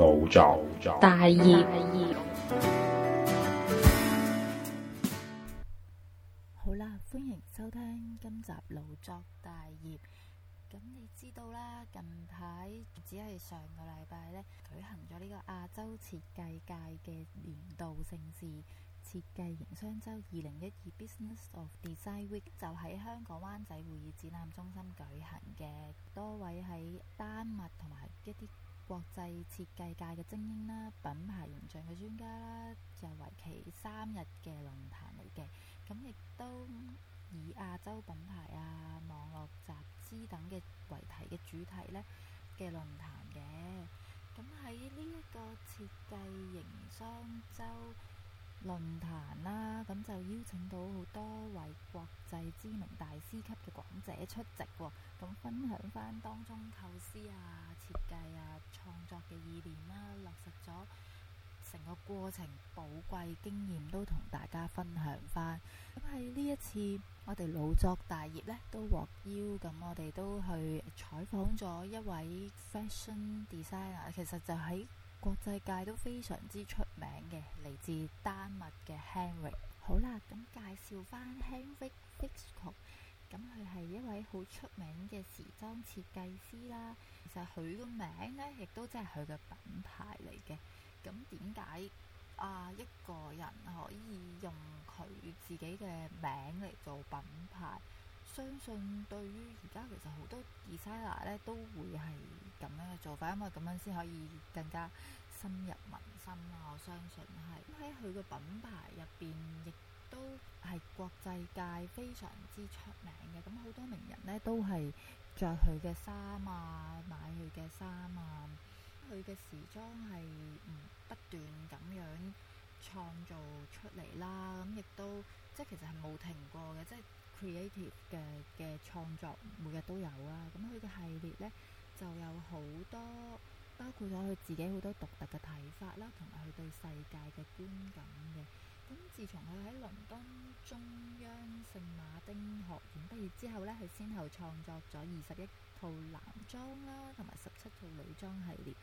腦作大業。好啦，歡迎收聽今集腦作大業。咁你知道啦，近排只係上個禮拜咧舉行咗呢個亞洲設計界嘅年度盛事設計營商周二零一二 Business of Design Week，就喺香港灣仔會議展覽中心舉行嘅。多位喺丹麥同埋一啲 國際設計界嘅精英啦、品牌形象嘅專家啦，就為期三日嘅論壇嚟嘅。咁亦都以亞洲品牌啊、網絡集資等嘅為題嘅主題呢嘅論壇嘅。咁喺呢一個設計營商周 論壇啦，咁就邀請到好多位國際知名大師級嘅講者出席喎、咁分享翻當中構思啊、設計啊、創作嘅意念啦，落實咗成個過程寶貴經驗都同大家分享翻。咁喺呢一次，我哋腦作大業呢都獲邀，咁我哋都去採訪咗一位 fashion designer，其實就喺 國際界都非常之出名嘅，嚟自丹麥嘅 Henrik。好啦，咁介紹翻 Henrik Fixcoat，咁佢係一位好出名嘅時裝設計師啦。其實佢個名呢，亦都即係佢嘅品牌嚟嘅。咁點解啊一個人可以用佢自己嘅名嚟做品牌？ 相信對於而家其實好多 designer 咧都會係咁樣嘅做法，因為咁樣先可以更加深入民心啦。我相信係喺佢嘅品牌入邊，亦都係國際界非常之出名嘅。咁好多名人咧都係着佢嘅衫啊，買佢嘅衫啊。佢嘅時裝係嗯不斷咁樣創造出嚟啦，咁亦都即係其實係冇停過嘅，即係 creative 嘅嘅創作每日都有啦。咁佢嘅系列呢，就有好多，包括咗佢自己好多獨特嘅睇法啦，同埋佢對世界嘅觀感嘅。咁自從佢喺倫敦中央聖馬丁學院畢業之後呢，佢先後創作咗二十一套男裝啦，同埋十七套女裝系列。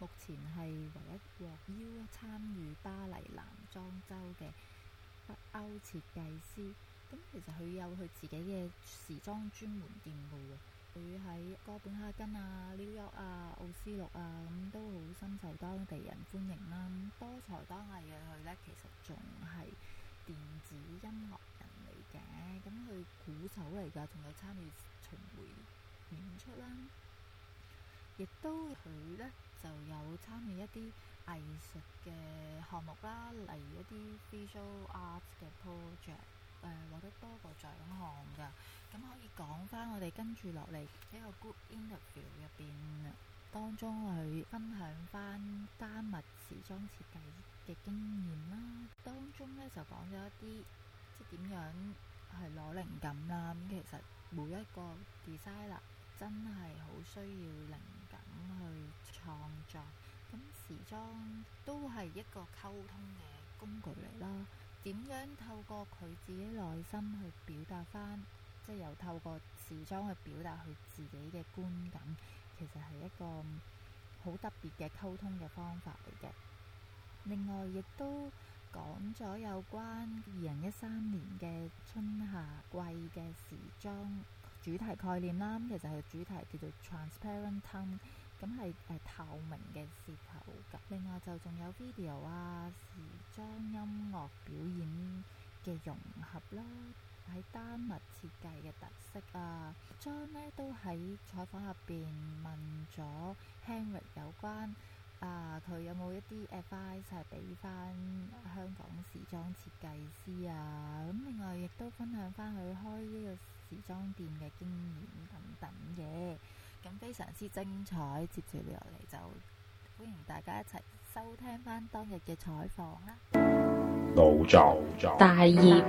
目前係唯一獲邀參與巴黎男裝周嘅北歐設計師。 咁其實佢有佢自己嘅時裝專門店嘅喎。佢喺哥本哈根啊、紐約啊、奧斯陸啊，咁都好深受當地人歡迎啦。多才多藝嘅佢呢，其實仲係電子音樂人嚟嘅。咁佢鼓手嚟㗎，仲有參與巡迴演出啦。亦都佢呢，就有參與一啲藝術嘅項目啦，例如一啲 visual art 嘅 project， 誒、呃、獲得多個獎項㗎。咁可以講翻我哋跟住落嚟一個 group interview 入邊，當中佢分享翻丹麥時裝設計嘅經驗啦。當中呢，就講咗一啲即係點樣係攞靈感啦。咁其實每一個 designer 真係好需要靈感去創作，咁時裝都係一個溝通嘅工具嚟啦。 點樣透過佢自己內心去表達翻，即係又透過時裝去表達佢自己嘅觀感，其實係一個好特別嘅溝通嘅方法嚟嘅。另外，亦都講咗有關二零一三年嘅春夏季嘅時裝主題概念啦。咁其實佢主題叫做 Transparent Tone。 咁係誒透明嘅舌頭㗎。另外就仲有 video 啊、時裝音樂表演嘅融合啦，喺丹麥設計嘅特色啊。裝呢都喺採訪入邊問咗 Henrik 有關啊，佢有冇一啲 advice 係俾翻香港時裝設計師啊？咁另外亦都分享翻佢開呢個時裝店嘅經驗等等嘅。 咁非常之精彩，接住落嚟就欢迎大家一齐收听翻当日嘅采访啦。脑作大业。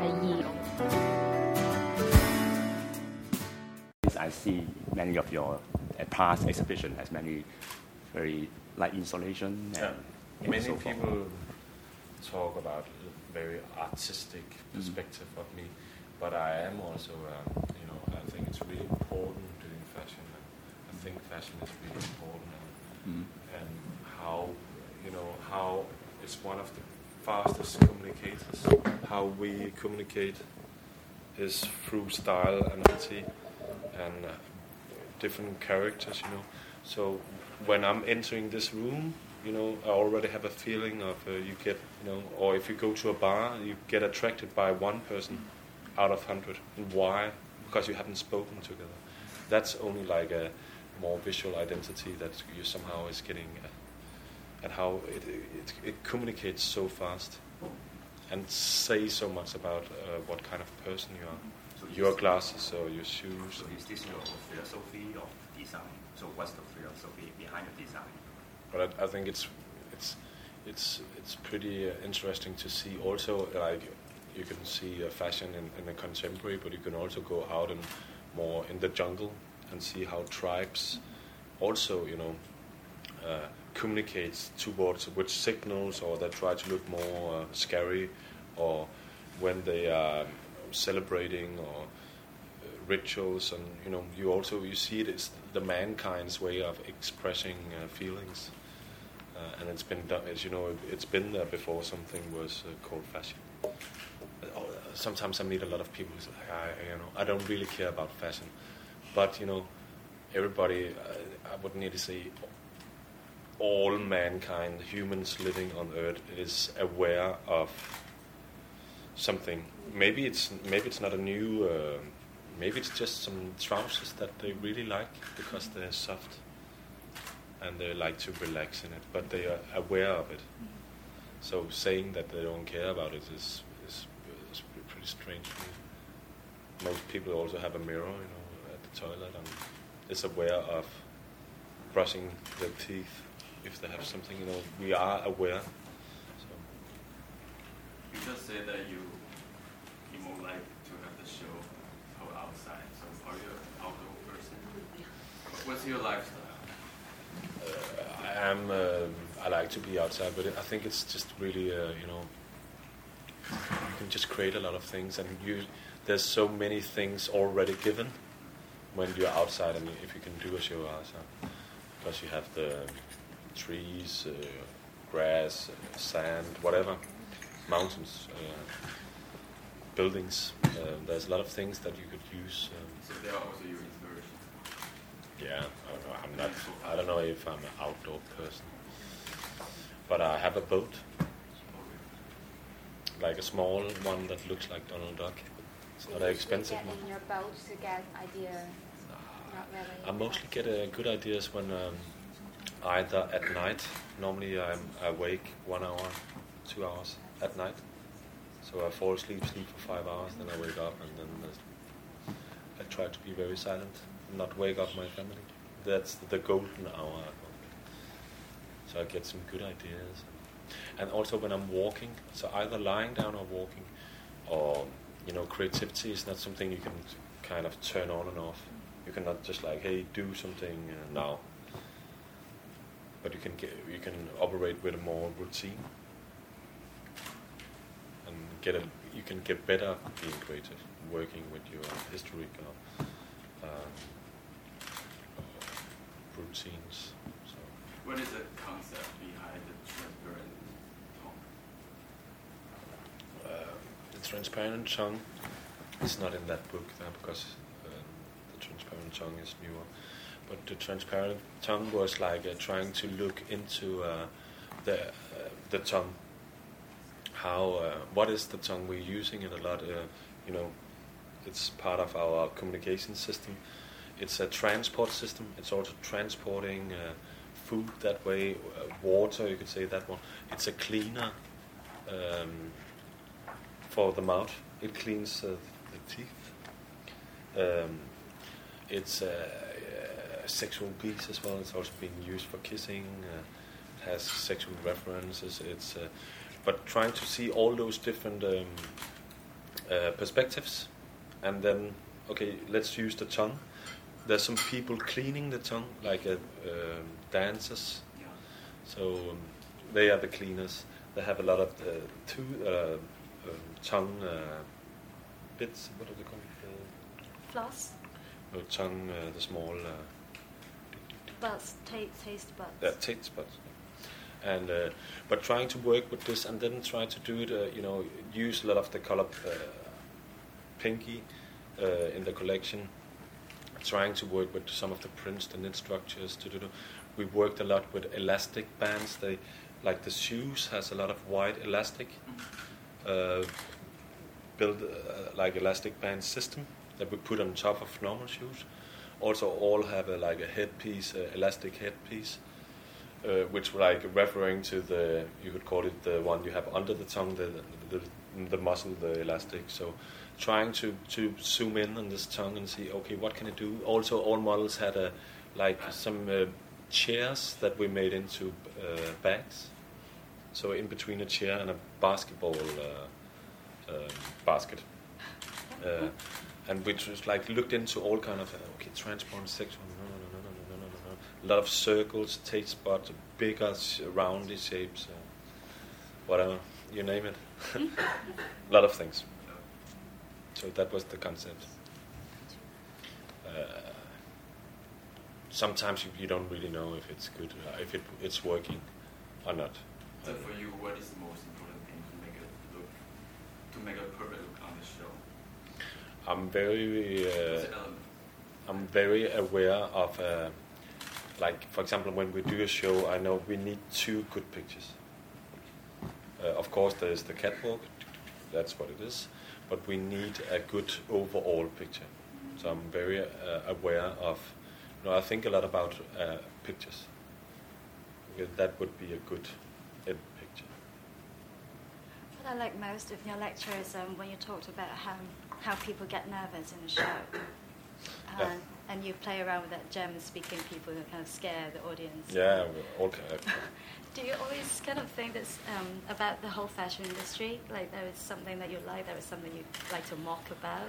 I see many of your uh, past exhibition as many very light installation Yeah. and, and Many so forth. people talk about a very artistic perspective of me, but I am also, um, you know, I think it's really important doing fashion. Think fashion is really important, and, Mm. and how is one of the fastest communicators. How we communicate is through style and ability and uh, different characters, you know. So when I'm entering this room, you know, I already have a feeling of uh, you get, you know, or if you go to a bar, you get attracted by one person out of hundred. Why? Because you haven't spoken together. That's only like a more visual identity that you somehow is getting, uh, and how it, it it communicates so fast, and say so much about uh, what kind of person you are. So Your glasses or your shoes. So is this your philosophy of design? So what's the philosophy behind the design? but I, I think it's it's it's it's pretty uh, interesting to see. Also, like you can see uh, fashion in, in the contemporary, but you can also go out and more in the jungle and see how tribes also, you know, uh, communicates towards which signals, or they try to look more uh, scary, or when they are celebrating or uh, rituals. And you know you also you see it as the mankind's way of expressing uh, feelings. Uh, and it's been done as you know it, it's been there before something was uh, called fashion. Uh, sometimes I meet a lot of people who say I you know I don't really care about fashion but you know everybody uh, I would nearly say all mankind humans living on earth is aware of something. Maybe it's maybe it's not a new. Uh, maybe it's just some trousers that they really like because they're soft, and they like to relax in it. But they are aware of it. So saying that they don't care about it is is, is pretty strange. Most people also have a mirror, you know, toilet, and is aware of brushing their teeth if they have something. You know, we are aware. So. You just said that you you more like to have the show out outside. So are you an outdoor person? What's your lifestyle? Uh, I am. Uh, I like to be outside, but I think it's just really, uh, you know, you can just create a lot of things, and you there's so many things already given when you're outside, and if you can do a show outside, because you have the trees, uh, grass, uh, sand, whatever, mountains, uh, buildings. Uh, there's a lot of things that you could use. Um, So they are also your inspiration. yeah, I don't know. I'm not. I don't know if I'm an outdoor person, but I have a boat, like a small one that looks like Donald Duck. It's not an expensive Get one. in your boat to get idea. I mostly get uh, good ideas when um, either at night. Normally I'm awake one hour, two hours at night. So I fall asleep, sleep for five hours, then I wake up, and then there's- I try to be very silent, and not wake up my family. That's the golden hour. I. So I get some good ideas. And also when I'm walking, so either lying down or walking, or you know, creativity is not something you can kind of turn on and off. You cannot just like, hey, do something uh, now. But you can get, you can operate with a more routine, and get a, you can get better being creative, working with your historic or, um, routines. So. What is the concept behind the transparent tongue? Uh, the transparent tongue is not in that book there because transparent tongue is newer. But the transparent tongue was like uh, trying to look into uh, the uh, the tongue. How uh, what is the tongue? We're using it a lot. Uh, you know, it's part of our communication system. It's a transport system. It's also transporting food that way. Water, you could say that one. It's a cleaner. Um, for the mouth. It cleans uh, the teeth. Um, it's a, a sexual piece as well. It's also being used for kissing. Uh, it has sexual references. It's uh, but trying to see all those different um, uh, perspectives, and then okay, let's use the tongue. There's some people cleaning the tongue, like uh, um dancers. Yeah. So um, they are the cleaners. They have a lot of uh, two uh, um, tongue uh, bits. What are they called? Uh, Floss, no, tongue, uh, the small uh, buds, taste, taste buds. yeah, taste buds. and uh, but trying to work with this and then try to do it, uh, you know, use a lot of the color uh, pinky uh, in the collection. Trying to work with some of the prints, the knit structures. To do, we worked a lot with elastic bands. They, like the shoes, has a lot of white elastic. Uh, build uh, like elastic band system that we put on top of normal shoes. Also, all have a, like a headpiece, uh, elastic headpiece, uh, which like referring to the you could call it the one you have under the tongue, the the, the muscle, the elastic. So, trying to to zoom in on this tongue and see okay what can it do. Also, all models had a like some uh, chairs that we made into uh, bags. So in between a chair and a basketball uh, uh, basket. Uh, and which was like looked into all kind of uh, okay transport sexual no no no no no no no no a lot of circles taste spots bigger sh- roundy shapes uh, whatever you name it. A lot of things. So that was the concept. Uh, sometimes you, you don't really know if it's good uh, if it, it's working or not. So for you, what is the most important thing to make it look, to make a perfect look on the show? I'm very uh, Is it, um, I'm very aware of, uh, like, for example, when we do a show, I know we need two good pictures. Uh, of course, there's the catwalk, that's what it is, but we need a good overall picture. So I'm very uh, aware of, you know, I think a lot about uh, pictures. That would be a good end picture. What I like most of your lecture is um, when you talked about how, how people get nervous in a show. Yeah. And, and you play around with that German speaking people who kind of scare the audience. Yeah, all kind of, Do you always kind of think that's um, about the whole fashion industry? Like there is something that you like, there is something you like to mock about?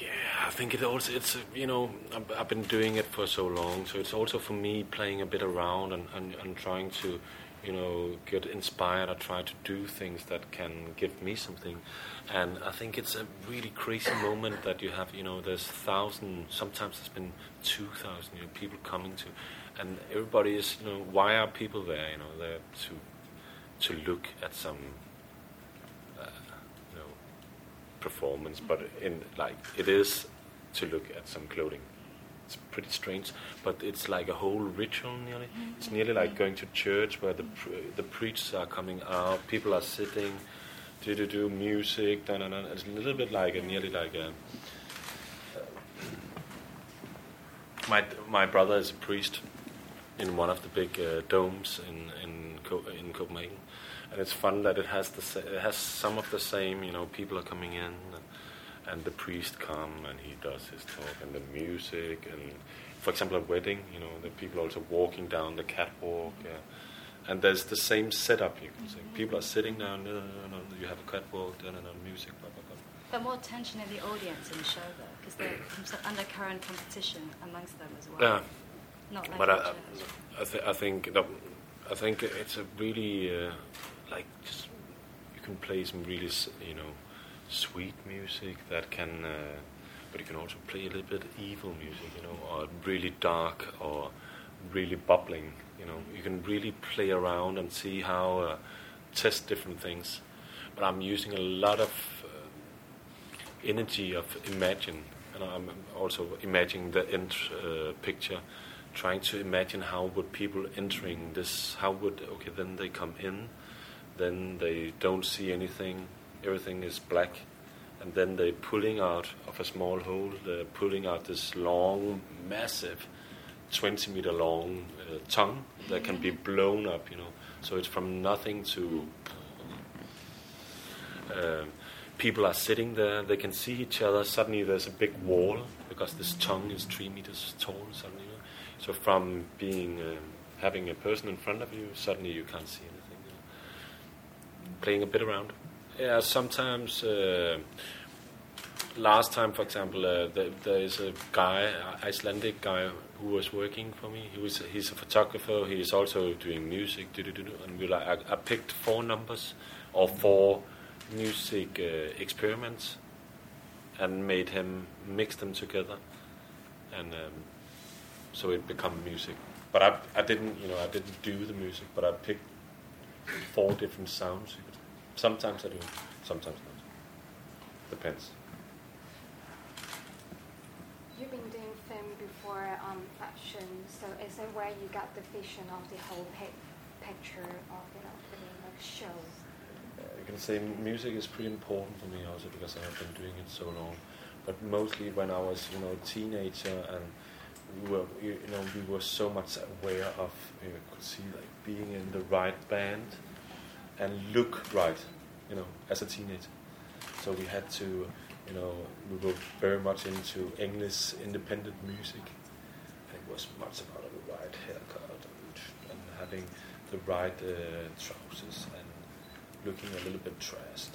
Yeah, I think it also it's you know I've, I've been doing it for so long, so it's also for me playing a bit around and, and, and trying to you know get inspired. I try to do things that can give me something, and I think it's a really crazy moment that you have. You know, there's thousand, sometimes there's been two thousand you know, people coming to, and everybody is you know why are people there? You know, there to to look at some uh, you know performance, but in like it is to look at some clothing. It's pretty strange, but it's like a whole ritual. Nearly, it's nearly like going to church where the pr- the preachers are coming out, people are sitting, do do do music. Da, da, da. It's a little bit like a nearly like a. My my brother is a priest in one of the big uh, domes in in Co- in Copenhagen, and it's fun that it has the sa- it has some of the same. You know, people are coming in, and, and the priest come and he does his talk, and the music, and for example, a wedding. You know, the people also walking down the catwalk. Uh, and there's the same setup, you can say. People are sitting down, no, no, no, no, you have a catwalk, no, no, no, music, blah, blah, blah. But more tension in the audience in the show, though, because there's some undercurrent competition amongst them as well. Yeah, Not like but I. I, th- I think that, I think it's a really uh, like just you can play some really you know sweet music that can, uh, but you can also play a little bit evil music, you know, or really dark or really bubbling. You know, you can really play around and see how uh, test different things. But I'm using a lot of uh, energy of imagine, and I'm also imagining the uh, picture, trying to imagine how would people entering this, how would okay then they come in, then they don't see anything, everything is black, and then they're pulling out of a small hole, they're pulling out this long, massive, 20 meter long uh, tongue that can be blown up, you know. So it's from nothing to um, people are sitting there, they can see each other. Suddenly there's a big wall because this tongue is three meters tall. Suddenly, so from being um, having a person in front of you, suddenly you can't see anything. You know? Playing a bit around. Yeah, sometimes. Uh, last time, for example, uh, there, there is a guy, Icelandic guy, who was working for me. He was he's a photographer. He is also doing music. And we like I, I picked four numbers or four music uh, experiments and made him mix them together, and um, so it become music. but I, I didn't, you know, I didn't do the music, but I picked four different sounds. Sometimes I do, sometimes not. Depends. You've been doing film before um, fashion, so is that where you got the vision of the whole pic- picture of you know the like show? Uh, you can say music is pretty important for me also because I have been doing it so long. But mostly when I was, you know, a teenager and we were, you you know, we were so much aware of, you could see like being in the right band and look right, you know, as a teenager. So we had to, you know, we were very much into English independent music. And it was much about the right haircut and, and having the right uh, trousers and looking a little bit dressed,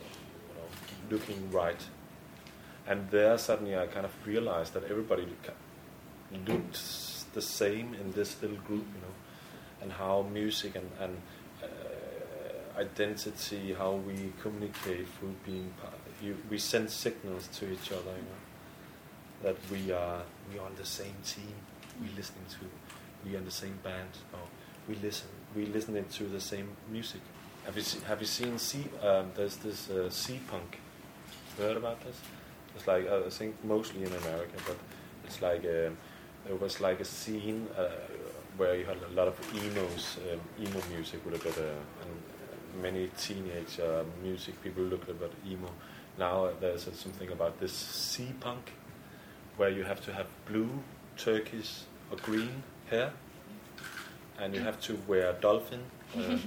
you know, looking right. And there suddenly I kind of realized that everybody looked the same in this little group, you know, and how music and, and identity, how we communicate through being part. You, we send signals to each other, you know, that we are we are on the same team. We listening to, we are in the same band. Or we listen, we listening to the same music. Have you seen, have you seen C? Um, there's this uh, sea punk. Heard about this? It's like uh, I think mostly in America, but it's like um, there was like a scene uh, where you had a lot of emos, um, emo music with a bit, uh, and many teenage uh, music people look a bit emo. Now uh, there's uh, something about this sea punk, where you have to have blue, turquoise, or green hair, and you have to wear a dolphin, uh,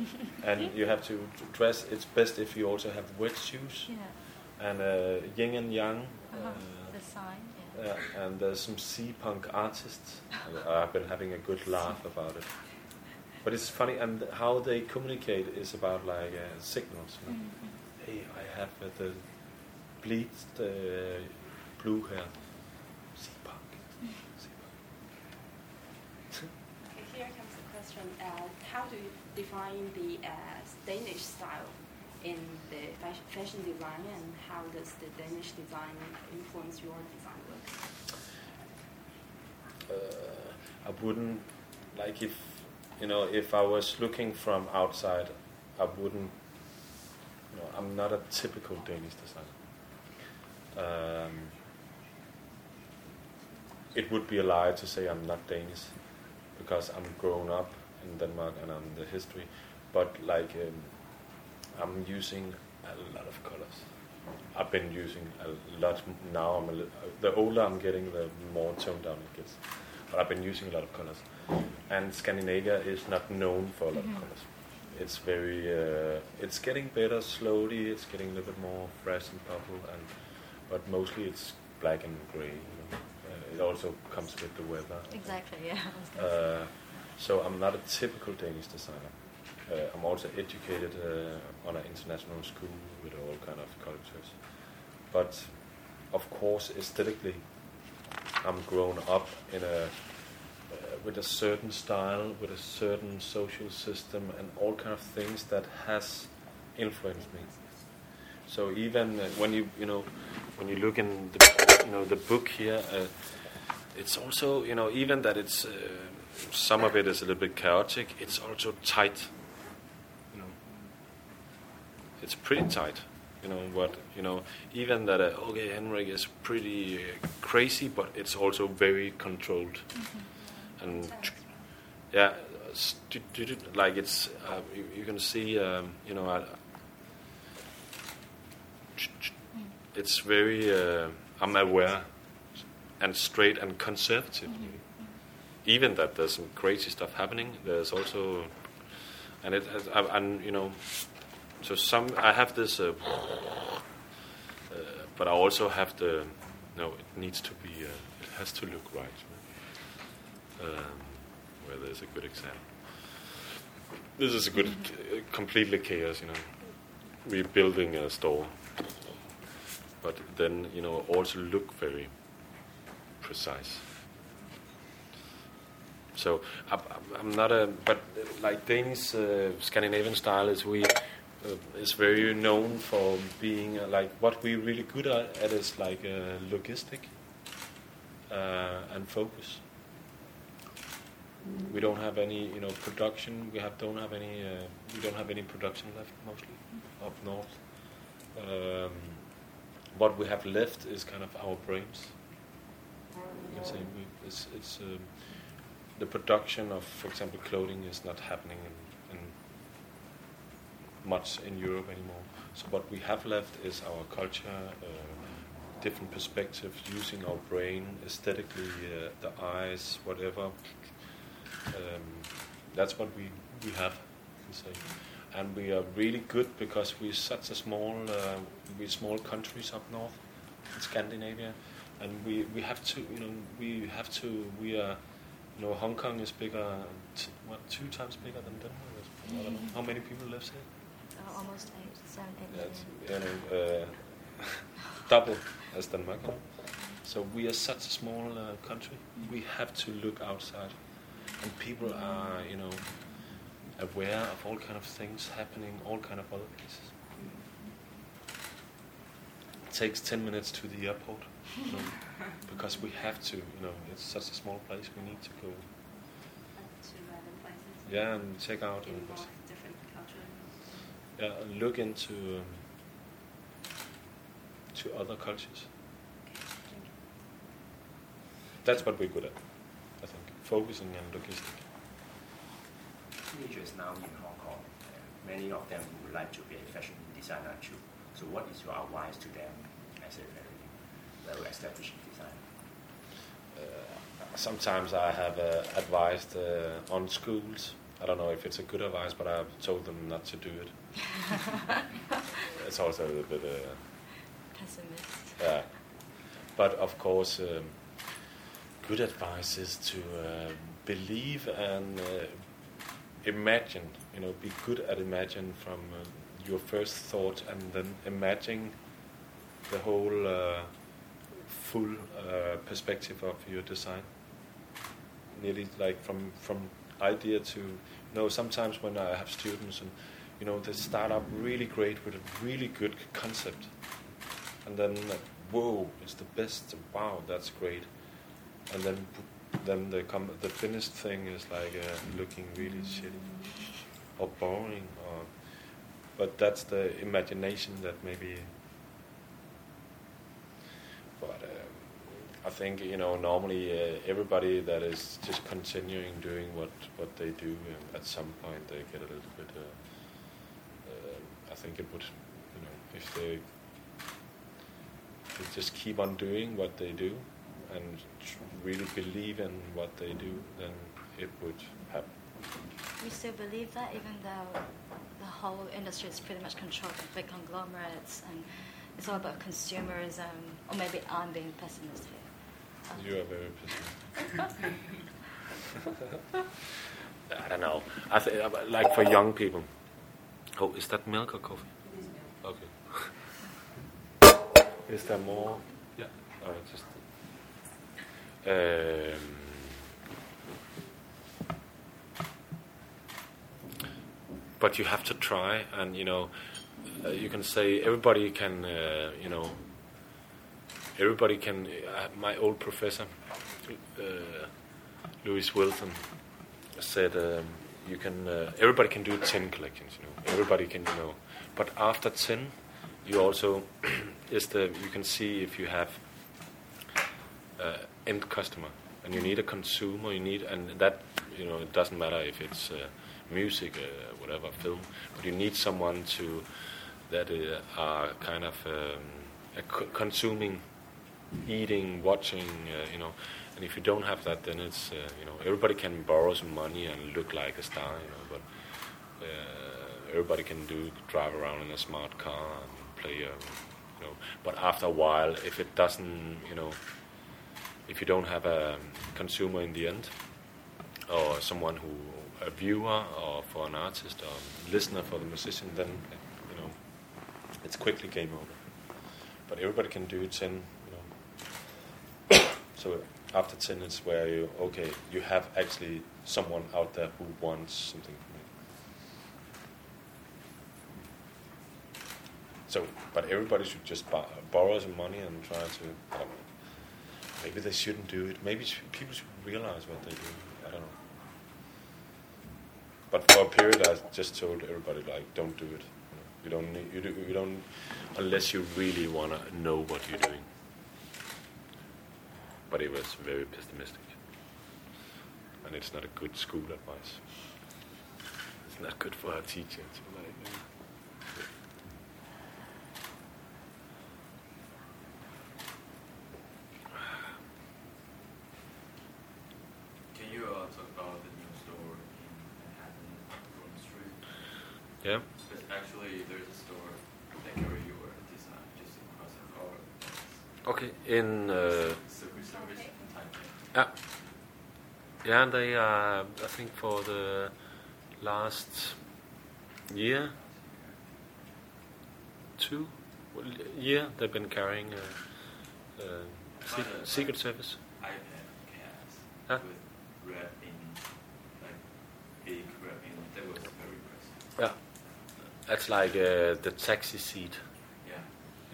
and you have to dress. It's best if you also have wet shoes Yeah. and uh, yin and yang. Uh-huh. uh, The sign. Yeah. and there's some sea punk artists. I've been having a good laugh about it. But it's funny, and how they communicate is about like uh, signals. You know? Mhm. Hey, I have uh, the bleached uh, blue hair. Sea punk. Sea punk. Okay, here comes the question. Uh, how do you define the uh, Danish style in the fashion, fashion design, and how does the Danish design influence your design work? uh, I wouldn't like if you know if I was looking from outside, I wouldn't. You know, I'm not a typical Danish designer. Um, it would be a lie to say I'm not Danish because I'm grown up in Denmark and I'm the history. But like um, I'm using a lot of colors. I've been using a lot now. I'm a li- the older I'm getting, the more toned down it gets. But I've been using a lot of colors, and Scandinavia is not known for a lot of colors. It's very, uh, it's getting better slowly. It's getting a little bit more fresh and purple, and but mostly it's black and grey. You know. uh, it also comes with the weather. Exactly. Yeah. Uh, so I'm not a typical Danish designer. Uh, I'm also educated uh, on an international school with all kind of cultures. But of course, aesthetically, I'm grown up in a with a certain style, with a certain social system, and all kind of things that has influenced me. So even uh, when you you know when you look in the you know the book here, uh, it's also you know even that it's uh, some of it is a little bit chaotic. It's also tight. You know, it's pretty tight. You know what you know. Even that uh, okay, Henrik is pretty uh, crazy, but it's also very controlled. And yeah, like it's uh, you, you can see um, you know. I, it's very uh, I'm aware and straight and conservative. Even that there's some crazy stuff happening, there's also, and it, has- I, and you know, so some I have this, uh, uh, but I also have the, no, it needs to be, uh, it has to look right. Um, where there's a good example. This is a good, completely chaos, you know. We're building a store, but then you know also look very precise. So I'm not a, but uh, like Danish uh, Scandinavian style is we uh, is very known for being uh, like what we're really good at, at is like uh, logistic uh, and focus. We don't have any, you know, production. We have don't have any. Uh, we don't have any production left mostly up north. Um, what we have left is kind of our brains. You can say we, it's, it's um, the production of, for example, clothing is not happening in, in much in Europe anymore. So what we have left is our culture, uh, different perspectives, using our brain aesthetically, uh, the eyes, whatever. Um, that's what we, we have, you can say. And we are really good because we're such a small, uh, we're small countries up north in Scandinavia, and we, we have to, you know, we have to, we are, you know, Hong Kong is bigger, t- what, two times bigger than Denmark. I don't know. How many people live here? Oh, almost eight, seven, eight Yeah, million. you know, uh, double as Denmark. So we are such a small uh, country. We have to look outside, and people are, you know, aware of all kind of things happening, all kind of other places. It takes ten minutes to the airport, you know, because we have to. You know, it's such a small place. We need to go. to. Yeah, and check out. and different cultures. yeah, look into um, to other cultures. That's what we're good at. Focusing and logistic. Teenagers now in Hong Kong, uh, many of them would like to be a fashion designer too. So what is your advice to them as a very well-established designer? Uh, sometimes I have uh, advised uh, on schools. I don't know if it's a good advice, but I've told them not to do it. it's also a little bit, uh, Pessimist. yeah. But of course, um, good advice is to uh, believe and uh, imagine. You know, be good at imagine from uh, your first thought, and then imagine the whole uh, full uh, perspective of your design. Nearly like from from idea to you know. Sometimes when I have students and you know they start up really great with a really good concept, and then like, whoa, it's the best. Wow, that's great. And then then the com- the finished thing is like uh, looking really shitty or boring or but that's the imagination that maybe but um, I think you know normally uh, everybody that is just continuing doing what what they do and at some point they get a little bit uh, uh, I think it would you know if they just keep on doing what they do and tr- really believe in what they do then it would happen We still believe that, even though the whole industry is pretty much controlled by big conglomerates and it's all about consumerism, or maybe I'm being pessimistic. You are very pessimistic. I don't know. I think uh, like for young people. Oh, is that milk or coffee? Okay. is there more? Yeah. All right, just. Um, but you have to try, and you know, uh, you can say everybody can, uh, you know, everybody can. Uh, my old professor, uh, Louise Wilson, said um, you can. Uh, everybody can do ten collections. You know, everybody can. You know, but after ten, you also is the you can see if you have uh, end customer and you need a consumer. You need and that you know it doesn't matter if it's. Uh, music, uh, whatever, film, but you need someone to that uh, are kind of um, consuming, eating, watching, uh, you know. And if you don't have that, then it's uh, you know everybody can borrow some money and look like a star, you know, but uh, everybody can do drive around in a smart car and play, a, you know. But after a while, if it doesn't, you know, if you don't have a consumer in the end, or someone who a viewer or for an artist or listener for the musician, then you know it's quickly game over. But everybody can do ten, you know. so after ten, it's where you okay, you have actually someone out there who wants something. So, but everybody should just bo- borrow some money and try to. Maybe they shouldn't do it. Maybe people should realize what they do. I don't know. but for a period, I just told everybody like, don't do it. You don't need, you, do, you don't unless you really wanna know what you're doing. But it was very pessimistic, and it's not a good school advice. It's not good for a teacher to like. uh, Can you uh, talk about the new store in Manhattan, Broome Street? Yeah. Because actually, there's a store that carry your design just across the car. Okay. In uh, service yeah, yeah, and they uh, I think for the last year, two well, year they've been carrying a, uh, se- Secret Service. iPad cans Huh? with red in, like big red in. That was very impressive. Yeah, that's like uh, the taxi seat. Yeah.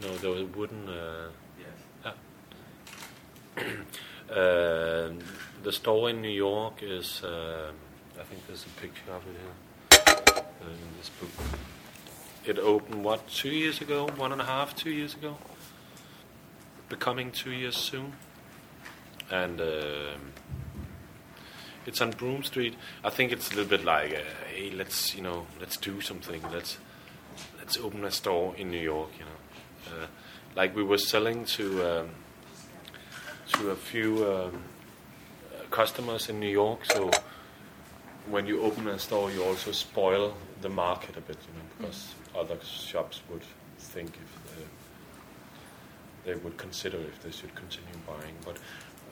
You know, those wooden. Uh. Uh, the store in New York is, uh, I think there's a picture of it here uh, in this book. It opened, what, two years ago? One and a half, two years ago? Becoming two years soon. And um it's on Broome Street. I think it's a little bit like, uh, hey, let's, you know, let's do something. Let's, let's open a store in New York, you know. Uh, like we were selling to um, to a few um, customers in New York. So when you open a store, you also spoil the market a bit, you know, because other shops would think if uh, they would consider if they should continue buying. But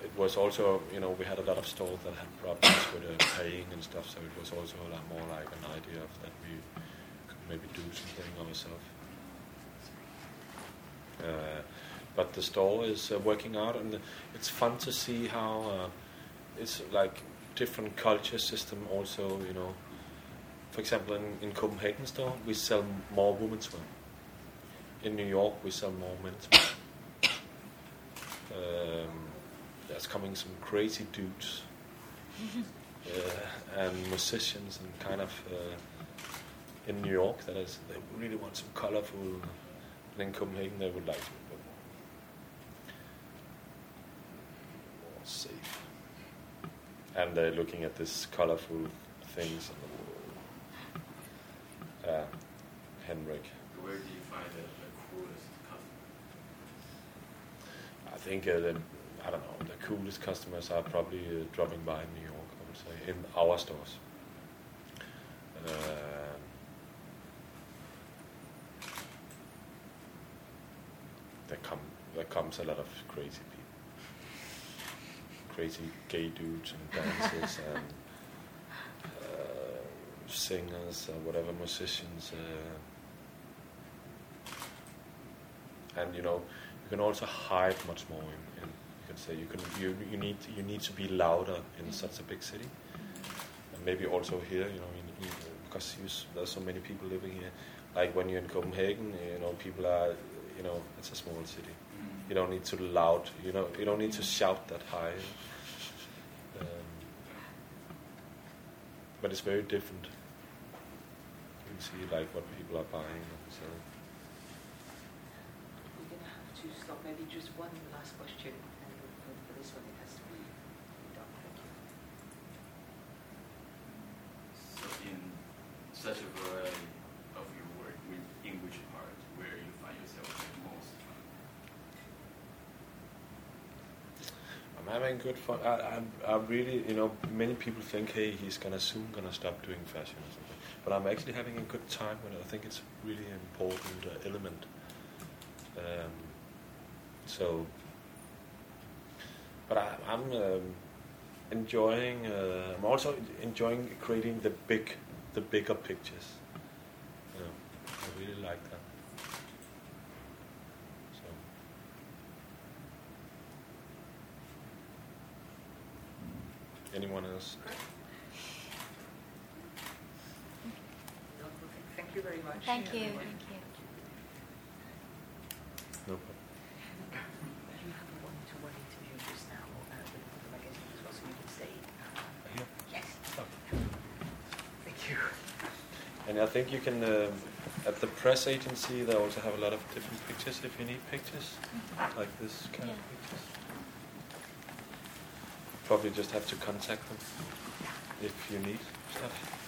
it was also, you know, we had a lot of stores that had problems with uh, paying and stuff. So it was also a lot more like an idea of that we could maybe do something ourselves. Uh, but the store is uh, working out, and it's fun to see how uh, it's like different culture system. Also, you know, for example, in, in Copenhagen store we sell more women's wear. In New York we sell more men's wear. um, there's coming some crazy dudes uh, and musicians and kind of uh, in New York that is they really want some colorful. And in Copenhagen they would like to be more safe. And they're looking at these colorful things on the wall. Uh, Henrik. Where do you find the, the coolest customer? I think uh, the, I don't know the coolest customers are probably uh, dropping by in New York. I would say in our stores. Uh, there come there comes a lot of crazy people, crazy gay dudes and dancers and uh, singers or whatever musicians. Uh, and you know you can also hide much more in, in you can say you can you, you need you need to be louder in such a big city and maybe also here you know in, because you, there's so many people living here like when you're in Copenhagen you know people are you know it's a small city you don't need to loud you know you don't need to shout that high um, but it's very different you can see like what people are buying and so We're going to have to stop. Maybe just one last question, and for, for this one it has to be done. Thank you. So in such a variety of your work, with, in which part where you find yourself the most fun? I'm having good fun. I, I'm, I really, you know, many people think, hey, he's gonna soon gonna stop doing fashion or something. But I'm actually having a good time with it. I think it's really important uh, element. Um, so, but I, I'm um, enjoying. Uh, I'm also enjoying creating the big, the bigger pictures. You know, I really like that. anyone else. Thank you very much. Thank you. Thank you. No problem. And I think you can, uh, at the press agency, they also have a lot of different pictures if you need pictures, mm-hmm. like this kind yeah. of pictures probably just have to contact them if you need stuff.